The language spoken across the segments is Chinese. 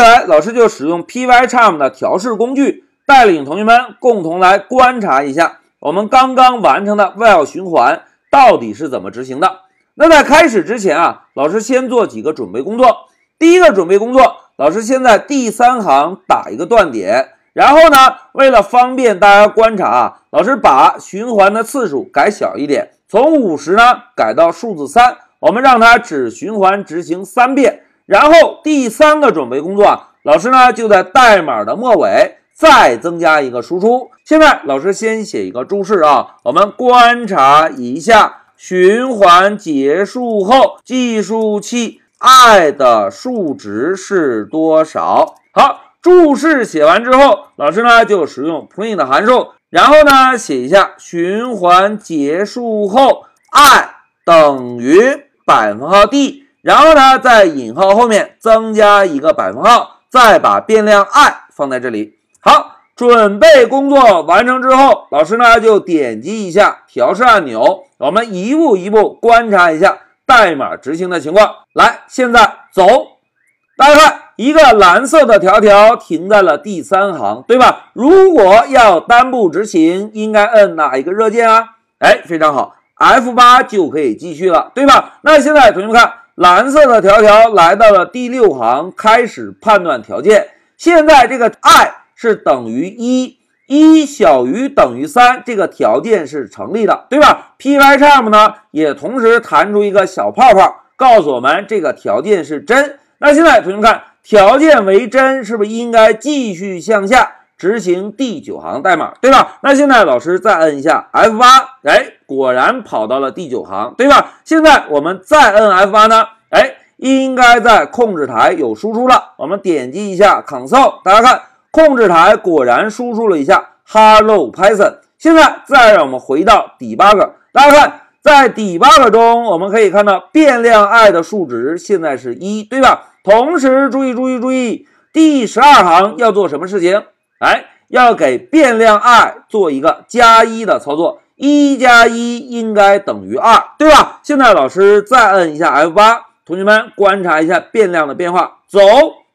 接下来，老师就使用 Pycharm 的调试工具，带领同学们共同来观察一下我们刚刚完成的 while 循环到底是怎么执行的。那在开始之前啊，老师先做几个准备工作。第一个准备工作，老师先在第三行打一个断点，然后呢，为了方便大家观察啊，老师把循环的次数改小一点，从五十呢改到数字三，我们让它只循环执行三遍。然后第三个准备工作，老师呢就在代码的末尾再增加一个输出。现在老师先写一个注释啊，我们观察一下循环结束后计数器 i 的数值是多少。好，注释写完之后，老师呢就使用 print 函数，然后呢写一下循环结束后 i 等于百分号 d。然后呢，在引号后面增加一个百分号，再把变量 i 放在这里。好，准备工作完成之后，老师呢就点击一下调试按钮，我们一步一步观察一下代码执行的情况。来，现在走，大家看，一个蓝色的条条停在了第三行，对吧？如果要单步执行，应该摁哪一个热键啊？哎，非常好，F 八就可以继续了，对吧？那现在同学们看。蓝色的条条来到了第六行，开始判断条件。现在这个 i 是等于一，一小于等于三，这个条件是成立的，对吧？Pycharm 呢也同时弹出一个小泡泡，告诉我们这个条件是真。那现在同学们看，条件为真，是不是应该继续向下执行第九行代码，对吧？那现在老师再摁一下 F 八，哎。果然跑到了第九行，对吧？现在我们再摁 F8 呢？哎，应该在控制台有输出了。我们点击一下 Console，大家看，控制台果然输出了一下 Hello Python。现在再让我们回到 Debug，大家看，在 Debug 中，我们可以看到变量 i 的数值现在是一，对吧？同时，注意注意注意，第十二行要做什么事情？哎，要给变量 i 做一个加一的操作。一加一应该等于二，对吧？现在老师再摁一下 F 八，同学们观察一下变量的变化。走，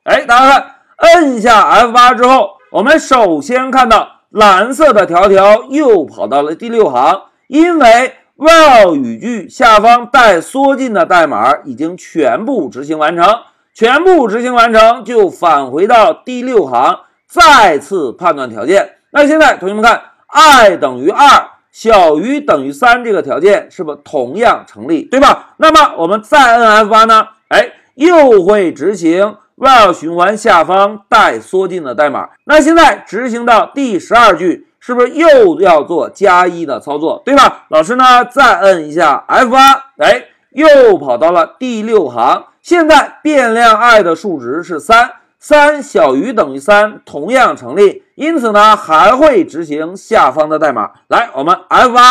哎，大家看，摁下 F 八之后，我们首先看到蓝色的条条又跑到了第六行，因为 while 语句下方带缩进的代码已经全部执行完成，全部执行完成就返回到第六行，再次判断条件。那现在同学们看，i 等于二。小于等于三这个条件是不是同样成立，对吧？那么我们再摁 F 八呢？哎，又会执行 while 循环下方带缩进的代码。那现在执行到第十二句，是不是又要做加一的操作，对吧？老师呢，再摁一下 F 八，哎，又跑到了第六行。现在变量 i 的数值是三。三小于等于三，同样成立，因此呢还会执行下方的代码。来，我们 F 八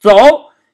走，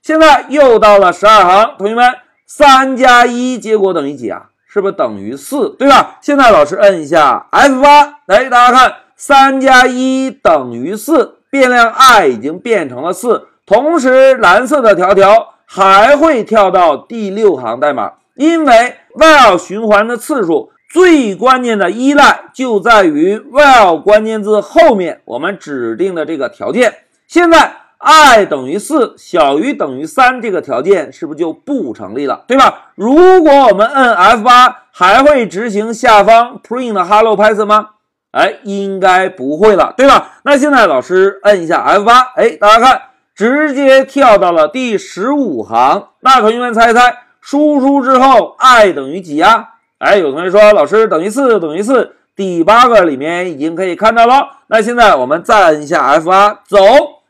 现在又到了十二行，同学们，三加一结果等于几啊？是不是等于四？对吧？现在老师摁一下 F 八，来，大家看，三加一等于四，变量 i 已经变成了四，同时蓝色的条条还会跳到第六行代码，因为 while 循环的次数。最关键的依赖就在于 while 关键字后面我们指定的这个条件。现在 i 等于四小于等于三这个条件是不是就不成立了，对吧？如果我们摁 F 八，还会执行下方 print hello Python 吗？哎，应该不会了，对吧？那现在老师摁一下 F 八，哎，大家看，直接跳到了第十五行。那同学们猜一猜，输出之后 i 等于几呀？哎，有同学说，老师等于四等于四，第八个里面已经可以看到了。那现在我们再按一下 F 八，走。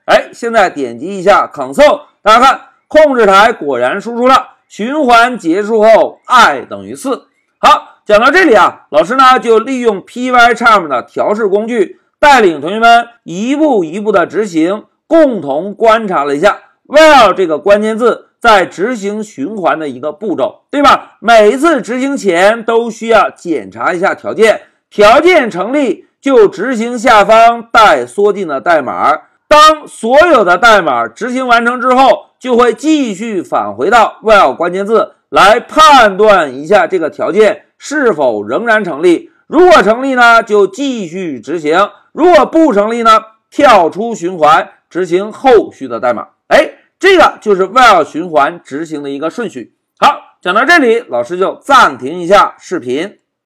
哎，现在点击一下 Console，大家看，控制台果然输出了循环结束后 i 等于四。好，讲到这里啊，老师呢就利用 Pycharm 的调试工具，带领同学们一步一步的执行，共同观察了一下 while 这个关键字。在执行循环的一个步骤，对吧？每一次执行前都需要检查一下条件，条件成立就执行下方带缩进的代码。当所有的代码执行完成之后，就会继续返回到 while 关键字来判断一下这个条件是否仍然成立。如果成立呢，就继续执行；如果不成立呢，跳出循环，执行后续的代码。这个就是 while 循环执行的一个顺序。好，讲到这里，老师就暂停一下视频。